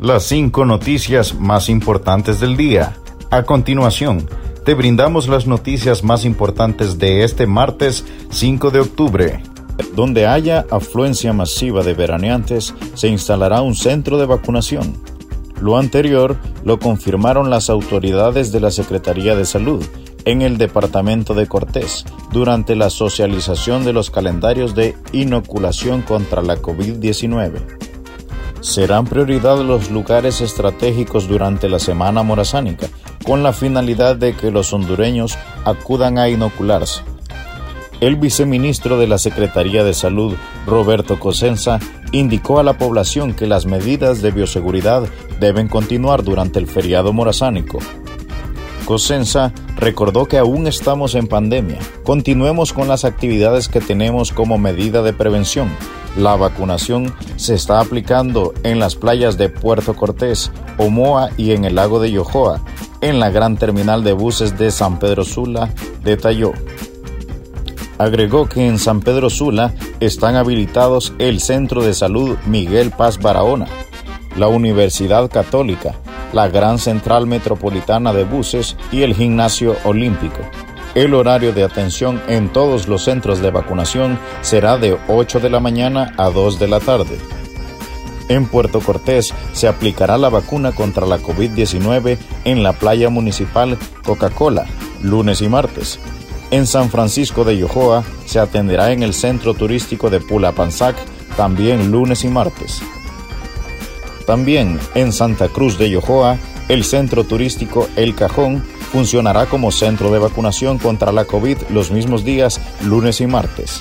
Las cinco noticias más importantes del día. A continuación, te brindamos las noticias más importantes de este martes 5 de octubre. Donde haya afluencia masiva de veraneantes, se instalará un centro de vacunación. Lo anterior lo confirmaron las autoridades de la Secretaría de Salud en el departamento de Cortés durante la socialización de los calendarios de inoculación contra la COVID-19. Serán prioridad los lugares estratégicos durante la semana morazánica, con la finalidad de que los hondureños acudan a inocularse. El viceministro de la Secretaría de Salud, Roberto Cosenza, indicó a la población que las medidas de bioseguridad deben continuar durante el feriado morazánico. Cosenza recordó que aún estamos en pandemia. Continuemos con las actividades que tenemos como medida de prevención. La vacunación se está aplicando en las playas de Puerto Cortés, Omoa y en el lago de Yojoa, en la gran terminal de buses de San Pedro Sula, detalló. Agregó que en San Pedro Sula están habilitados el Centro de Salud Miguel Paz Barahona, la Universidad Católica, la Gran Central Metropolitana de Buses y el Gimnasio Olímpico. El horario de atención en todos los centros de vacunación será de 8 de la mañana a 2 de la tarde. En Puerto Cortés se aplicará la vacuna contra la COVID-19 en la playa municipal Coca-Cola, lunes y martes, en San Francisco de Yojoa se atenderá en el centro turístico de Pulapanzac también lunes y martes. También en Santa Cruz de Yojoa, el centro turístico El Cajón funcionará como centro de vacunación contra la COVID los mismos días, lunes y martes.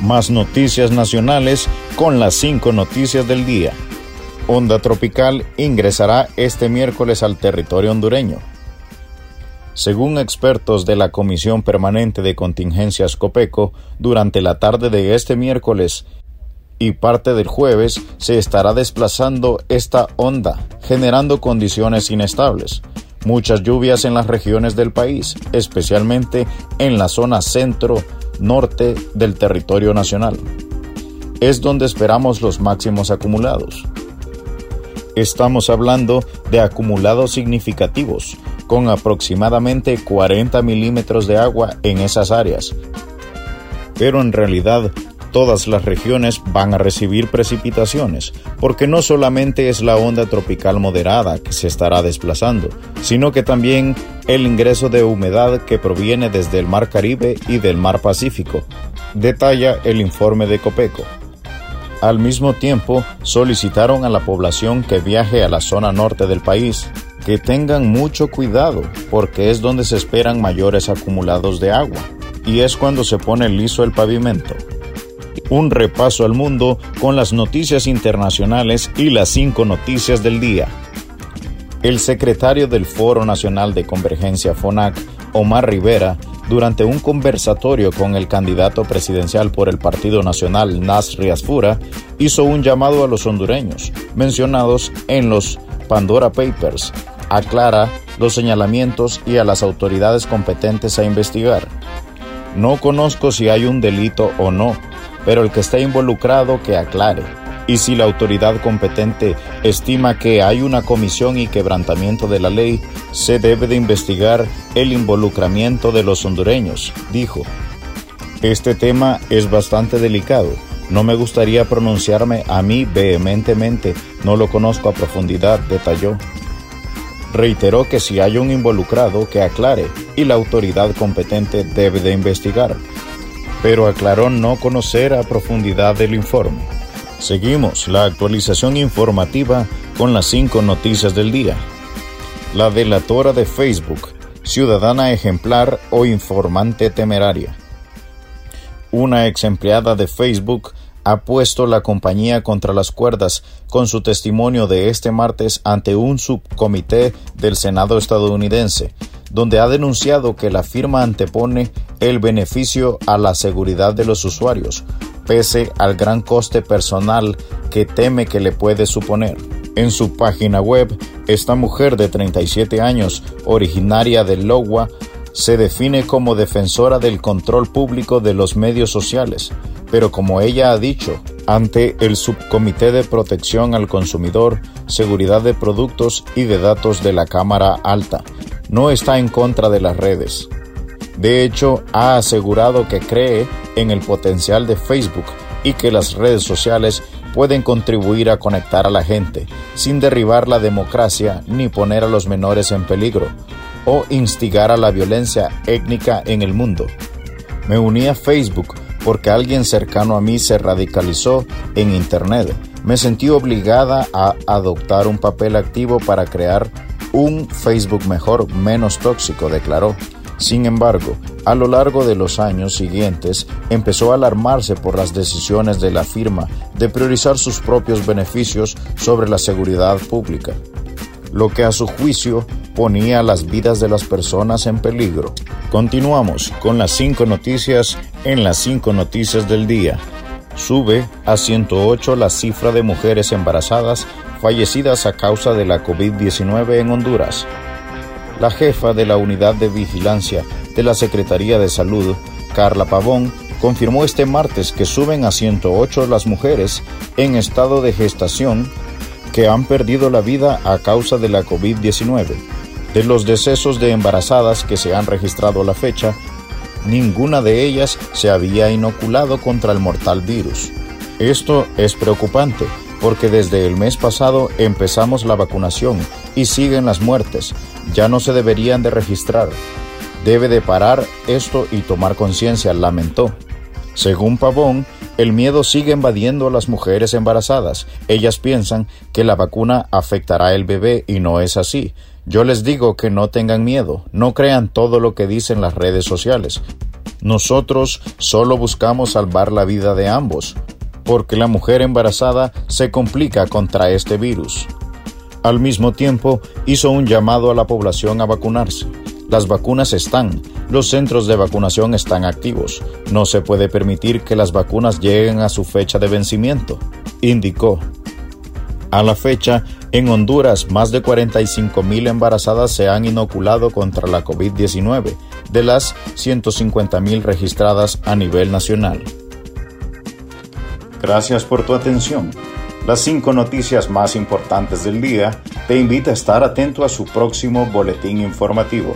Más noticias nacionales con las cinco noticias del día. Onda tropical ingresará este miércoles al territorio hondureño. Según expertos de la Comisión Permanente de Contingencias COPECO, durante la tarde de este miércoles y parte del jueves se estará desplazando esta onda, generando condiciones inestables. Muchas lluvias en las regiones del país, especialmente en la zona centro-norte del territorio nacional. Es donde esperamos los máximos acumulados. Estamos hablando de acumulados significativos, con aproximadamente 40 milímetros de agua en esas áreas. Pero en realidad todas las regiones van a recibir precipitaciones, porque no solamente es la onda tropical moderada que se estará desplazando, sino que también el ingreso de humedad que proviene desde el Mar Caribe y del Mar Pacífico, detalla el informe de Copeco. Al mismo tiempo, solicitaron a la población que viaje a la zona norte del país que tengan mucho cuidado porque es donde se esperan mayores acumulados de agua y es cuando se pone liso el pavimento. Un repaso al mundo con las noticias internacionales y las cinco noticias del día. El secretario del Foro Nacional de Convergencia FONAC, Omar Rivera, durante un conversatorio con el candidato presidencial por el Partido Nacional Nasri Asfura, hizo un llamado a los hondureños mencionados en los Pandora Papers aclara los señalamientos y a las autoridades competentes a investigar. No conozco si hay un delito o no, pero el que está involucrado que aclare. Y si la autoridad competente estima que hay una comisión y quebrantamiento de la ley, se debe de investigar el involucramiento de los hondureños, dijo. Este tema es bastante delicado. No me gustaría pronunciarme a mí vehementemente, no lo conozco a profundidad, detalló reiteró que si hay un involucrado que aclare y la autoridad competente debe de investigar, pero aclaró no conocer a profundidad el informe. Seguimos la actualización informativa con las cinco noticias del día. La delatora de Facebook, ciudadana ejemplar o informante temeraria. Una ex empleada de Facebook ha puesto la compañía contra las cuerdas con su testimonio de este martes ante un subcomité del Senado estadounidense, donde ha denunciado que la firma antepone el beneficio a la seguridad de los usuarios, pese al gran coste personal que teme que le puede suponer. En su página web, esta mujer de 37 años, originaria de Iowa, se define como defensora del control público de los medios sociales, pero como ella ha dicho, ante el Subcomité de Protección al Consumidor, Seguridad de Productos y de Datos de la Cámara Alta. No está en contra de las redes. De hecho, ha asegurado que cree en el potencial de Facebook y que las redes sociales pueden contribuir a conectar a la gente, sin derribar la democracia ni poner a los menores en peligro, o instigar a la violencia étnica en el mundo. Me uní a Facebook porque alguien cercano a mí se radicalizó en Internet. Me sentí obligada a adoptar un papel activo para crear un Facebook mejor, menos tóxico, declaró. Sin embargo, a lo largo de los años siguientes empezó a alarmarse por las decisiones de la firma de priorizar sus propios beneficios sobre la seguridad pública, lo que a su juicio ponía las vidas de las personas en peligro. Continuamos con las cinco noticias en las cinco noticias del día. Sube a 108 la cifra de mujeres embarazadas fallecidas a causa de la COVID-19 en Honduras. La jefa de la Unidad de Vigilancia de la Secretaría de Salud, Carla Pavón, confirmó este martes que suben a 108 las mujeres en estado de gestación que han perdido la vida a causa de la COVID-19. De los decesos de embarazadas que se han registrado a la fecha, ninguna de ellas se había inoculado contra el mortal virus. Esto es preocupante porque desde el mes pasado empezamos la vacunación y siguen las muertes. Ya no se deberían de registrar. Debe de parar esto y tomar conciencia, lamentó. Según Pavón, el miedo sigue invadiendo a las mujeres embarazadas. Ellas piensan que la vacuna afectará al bebé y no es así. Yo les digo que no tengan miedo, no crean todo lo que dicen las redes sociales. Nosotros solo buscamos salvar la vida de ambos porque la mujer embarazada se complica contra este virus. Al mismo tiempo, hizo un llamado a la población a vacunarse. Las vacunas están, los centros de vacunación están activos. No se puede permitir que las vacunas lleguen a su fecha de vencimiento, indicó. A la fecha, en Honduras, más de 45 mil embarazadas se han inoculado contra la COVID-19, de las 150 mil registradas a nivel nacional. Gracias por tu atención. Las cinco noticias más importantes del día te invita a estar atento a su próximo boletín informativo.